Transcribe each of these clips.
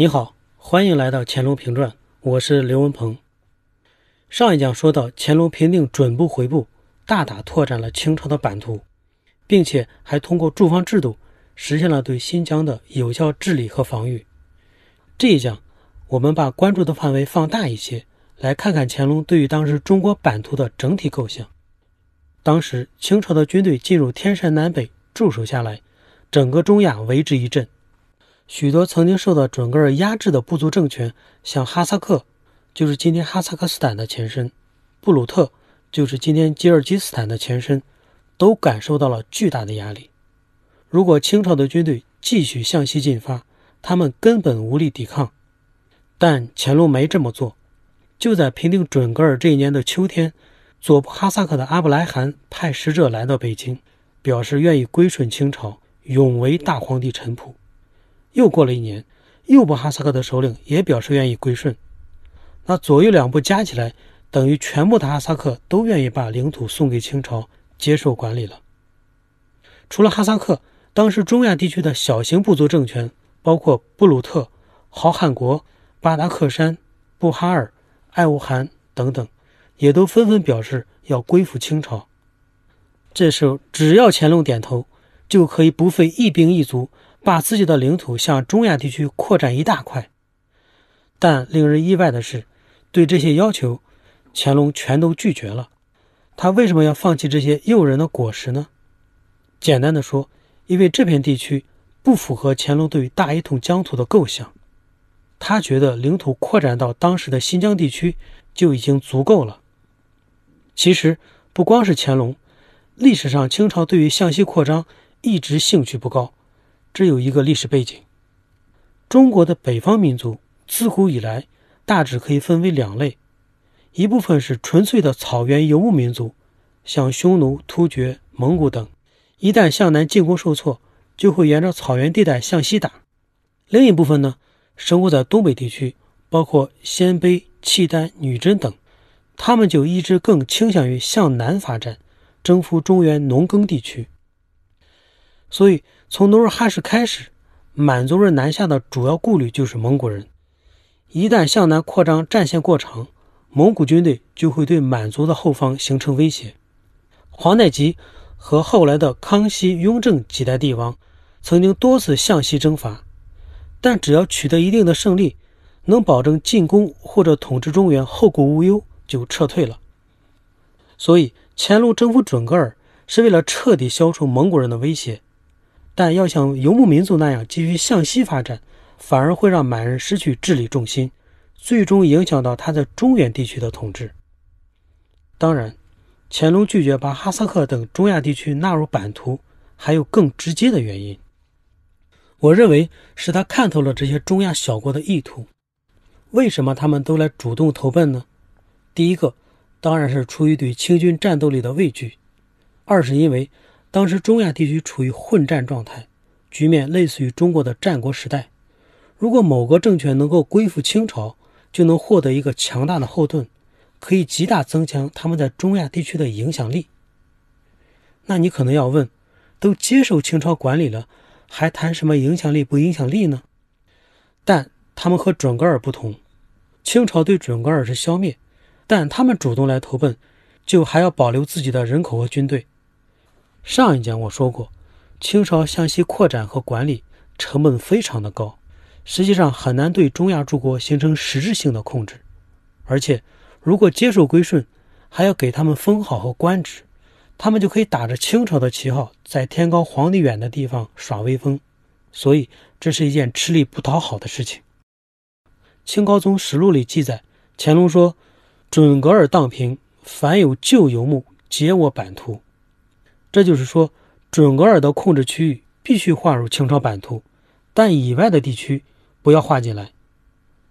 你好，欢迎来到《乾隆评传》，我是刘文鹏。上一讲说到，乾隆平定准部回部，大大拓展了清朝的版图，并且还通过驻防制度实现了对新疆的有效治理和防御。这一讲，我们把关注的范围放大一些，来看看乾隆对于当时中国版图的整体构想。当时清朝的军队进入天山南北驻守下来，整个中亚为之一振。许多曾经受到准噶尔压制的部族政权，像哈萨克，就是今天哈萨克斯坦的前身；布鲁特，就是今天吉尔吉斯坦的前身，都感受到了巨大的压力。如果清朝的军队继续向西进发，他们根本无力抵抗。但乾隆没这么做。就在平定准噶尔这一年的秋天，左部哈萨克的阿布莱汗派使者来到北京，表示愿意归顺清朝，永为大皇帝臣仆。又过了一年，右部哈萨克的首领也表示愿意归顺。那左右两部加起来，等于全部的哈萨克都愿意把领土送给清朝，接受管理了。除了哈萨克，当时中亚地区的小型部族政权，包括布鲁特、豪汉国、巴达克山、布哈尔、爱乌汗等等，也都纷纷表示要归附清朝。这时候，只要乾隆点头，就可以不费一兵一卒。把自己的领土向中亚地区扩展一大块，但令人意外的是，对这些要求，乾隆全都拒绝了。他为什么要放弃这些诱人的果实呢？简单的说，因为这片地区不符合乾隆对于大一统疆土的构想。他觉得领土扩展到当时的新疆地区就已经足够了。其实，不光是乾隆，历史上清朝对于向西扩张一直兴趣不高。这有一个历史背景：中国的北方民族自古以来大致可以分为两类，一部分是纯粹的草原游牧民族，像匈奴、突厥、蒙古等，一旦向南进攻受挫，就会沿着草原地带向西打；另一部分呢，生活在东北地区，包括鲜卑、契丹、女真等，他们就一直更倾向于向南发展，征服中原农耕地区。所以，从努尔哈赤开始，满族人南下的主要顾虑就是蒙古人。一旦向南扩张战线过长，蒙古军队就会对满族的后方形成威胁。皇太极和后来的康熙、雍正几代帝王曾经多次向西征伐，但只要取得一定的胜利，能保证进攻或者统治中原后顾无忧，就撤退了。所以，乾隆征服准噶尔是为了彻底消除蒙古人的威胁。但要像游牧民族那样继续向西发展，反而会让满人失去治理重心，最终影响到他在中原地区的统治。当然，乾隆拒绝把哈萨克等中亚地区纳入版图，还有更直接的原因。我认为是他看透了这些中亚小国的意图。为什么他们都来主动投奔呢？第一个，当然是出于对清军战斗力的畏惧；二是因为。当时中亚地区处于混战状态，局面类似于中国的战国时代。如果某个政权能够归附清朝，就能获得一个强大的后盾，可以极大增强他们在中亚地区的影响力。那你可能要问：都接受清朝管理了，还谈什么影响力不影响力呢？但他们和准噶尔不同，清朝对准噶尔是消灭，但他们主动来投奔，就还要保留自己的人口和军队。上一讲我说过，清朝向西扩展和管理成本非常的高，实际上很难对中亚诸国形成实质性的控制。而且，如果接受归顺，还要给他们封号和官职，他们就可以打着清朝的旗号，在天高皇帝远的地方耍威风。所以，这是一件吃力不讨好的事情。《清高宗实录》里记载，乾隆说：“准噶尔荡平，凡有旧游牧，皆我版图。”这就是说，准噶尔的控制区域必须划入清朝版图，但以外的地区不要划进来。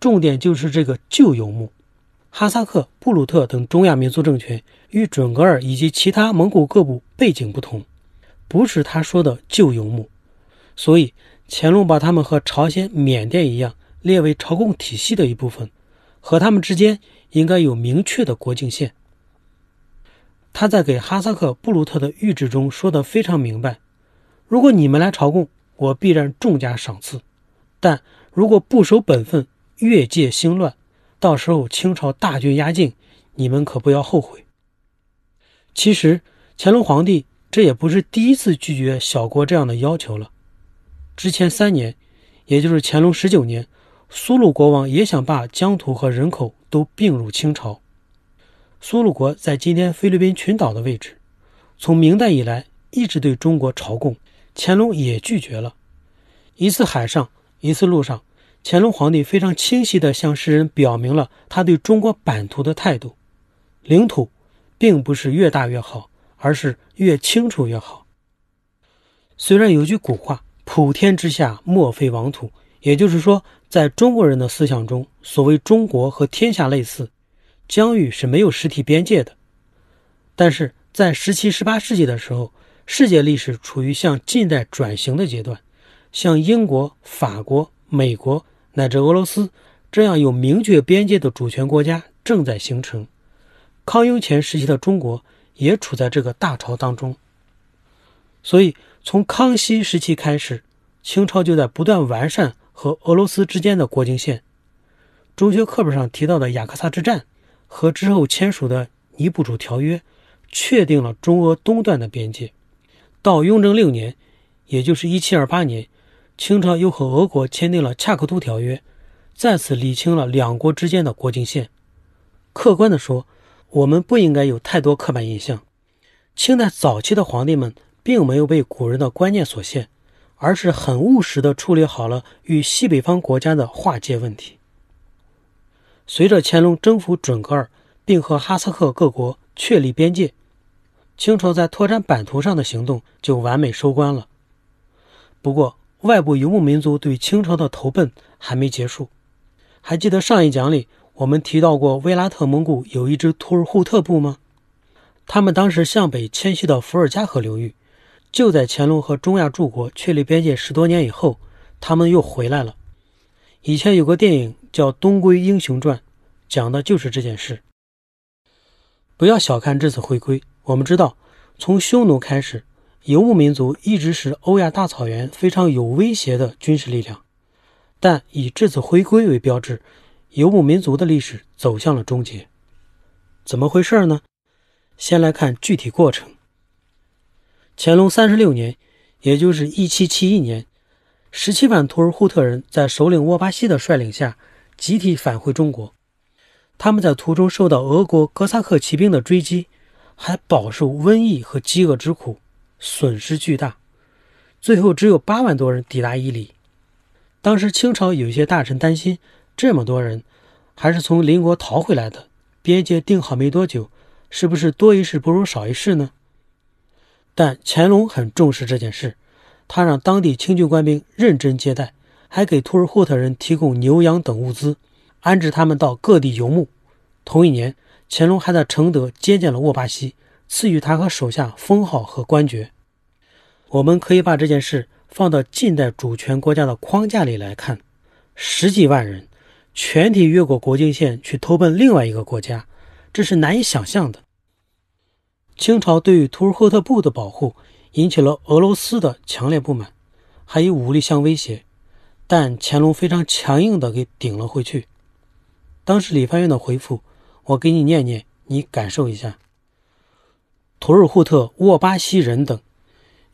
重点就是这个旧游牧，哈萨克、布鲁特等中亚民族政权与准噶尔以及其他蒙古各部背景不同，不是他说的旧游牧。所以乾隆把他们和朝鲜、缅甸一样列为朝贡体系的一部分，和他们之间应该有明确的国境线。他在给哈萨克、布鲁特的谕旨中说得非常明白：如果你们来朝贡，我必然重加赏赐；但如果不守本分，越界兴乱，到时候清朝大军压境，你们可不要后悔。其实乾隆皇帝这也不是第一次拒绝小国这样的要求了。之前三年，也就是乾隆十九年，苏禄国王也想把疆土和人口都并入清朝。苏禄国在今天菲律宾群岛的位置，从明代以来一直对中国朝贡，乾隆也拒绝了。一次海上，一次陆上，乾隆皇帝非常清晰地向世人表明了他对中国版图的态度：领土。并不是越大越好，而是越清楚越好。虽然有句古话“普天之下莫非王土”，也就是说，在中国人的思想中，所谓中国和天下类似，疆域是没有实体边界的。但是在十七、十八世纪的时候，世界历史处于向近代转型的阶段，像英国、法国、美国乃至俄罗斯这样有明确边界的主权国家正在形成。康雍乾时期的中国也处在这个大潮当中，所以从康熙时期开始，清朝就在不断完善和俄罗斯之间的国境线。中学课本上提到的雅克萨之战和之后签署的尼布楚条约，确定了中俄东段的边界。到雍正六年，也就是1728年，清朝又和俄国签订了恰克图条约，再次理清了两国之间的国境线。客观的说，我们不应该有太多刻板印象。清代早期的皇帝们并没有被古人的观念所限，而是很务实地处理好了与西北方国家的划界问题。随着乾隆征服准噶尔，并和哈萨克各国确立边界，清朝在拓展版图上的行动就完美收官了。不过，外部游牧民族对清朝的投奔还没结束。还记得上一讲里？我们提到过，威拉特蒙古有一支图尔扈特部吗？他们当时向北迁徙到伏尔加河流域，就在乾隆和中亚诸国确立边界十多年以后，他们又回来了。以前有个电影叫《东归英雄传》，讲的就是这件事。不要小看这次回归，我们知道，从匈奴开始，游牧民族一直是欧亚大草原非常有威胁的军事力量，但以这次回归为标志。游牧民族的历史走向了终结，怎么回事呢？先来看具体过程。乾隆三十六年，也就是一七七一年，十七万图尔扈特人在首领沃巴西的率领下集体返回中国。他们在途中受到俄国哥萨克骑兵的追击，还饱受瘟疫和饥饿之苦，损失巨大。最后只有八万多人抵达伊犁。当时清朝有一些大臣担心。这么多人，还是从邻国逃回来的。边界定好没多久，是不是多一事不如少一事呢？但乾隆很重视这件事，他让当地清军官兵认真接待，还给图尔扈特人提供牛羊等物资，安置他们到各地游牧。同一年，乾隆还在承德接见了沃巴西，赐予他和手下封号和官爵。我们可以把这件事放到近代主权国家的框架里来看，十几万人。全体越过国境线去投奔另外一个国家，这是难以想象的。清朝对于图尔扈特部的保护引起了俄罗斯的强烈不满，还以武力相威胁，但乾隆非常强硬地给顶了回去。当时李藩院的回复，我给你念念，你感受一下：图尔扈特沃巴西人等，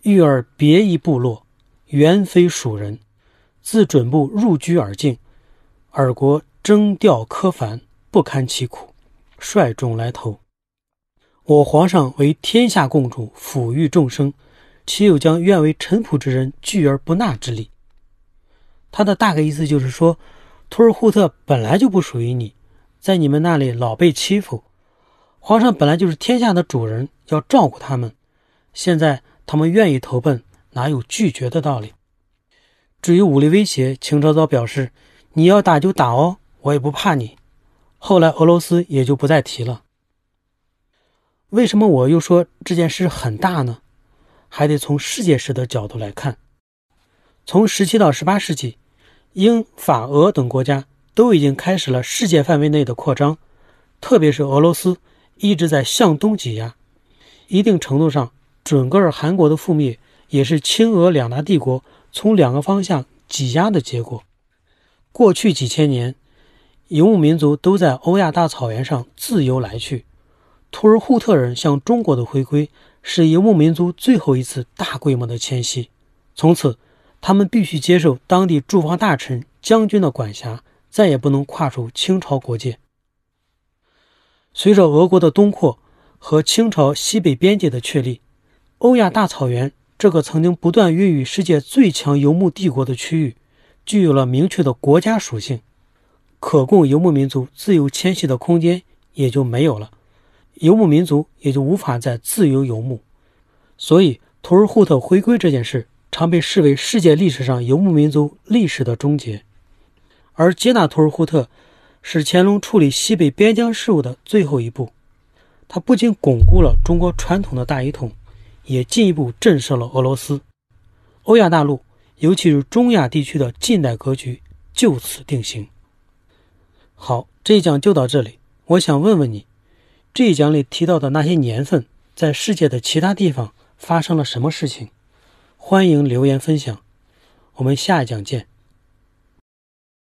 遇而别一部落，原非属人，自准部入居而境。尔国征调苛繁，不堪其苦，率众来投。我皇上为天下共主，抚育众生，岂有将愿为臣仆之人拒而不纳之理？他的大概意思就是说，图尔扈特本来就不属于你，在你们那里老被欺负。皇上本来就是天下的主人，要照顾他们。现在他们愿意投奔，哪有拒绝的道理？至于武力威胁，清朝早表示。你要打就打哦，我也不怕你。后来俄罗斯也就不再提了。为什么我又说这件事很大呢？还得从世界史的角度来看。从十七到十八世纪，英法俄等国家都已经开始了世界范围内的扩张，特别是俄罗斯一直在向东挤压。一定程度上，准噶尔汗国的覆灭也是清俄两大帝国从两个方向挤压的结果。过去几千年，游牧民族都在欧亚大草原上自由来去。图尔扈特人向中国的回归，是游牧民族最后一次大规模的迁徙。从此，他们必须接受当地驻防大臣、将军的管辖，再也不能跨出清朝国界。随着俄国的东扩和清朝西北边界的确立，欧亚大草原这个曾经不断孕育世界最强游牧帝国的区域，具有了明确的国家属性，可供游牧民族自由迁徙的空间也就没有了。游牧民族也就无法再自由游牧，所以图尔扈特回归这件事常被视为世界历史上游牧民族历史的终结。而接纳图尔扈特是乾隆处理西北边疆事务的最后一步，他不仅巩固了中国传统的大一统，也进一步震慑了俄罗斯。欧亚大陆，尤其是中亚地区的近代格局就此定型。好，这一讲就到这里，我想问问你。这一讲里提到的那些年份，在世界的其他地方发生了什么事情？欢迎留言分享。我们下一讲见。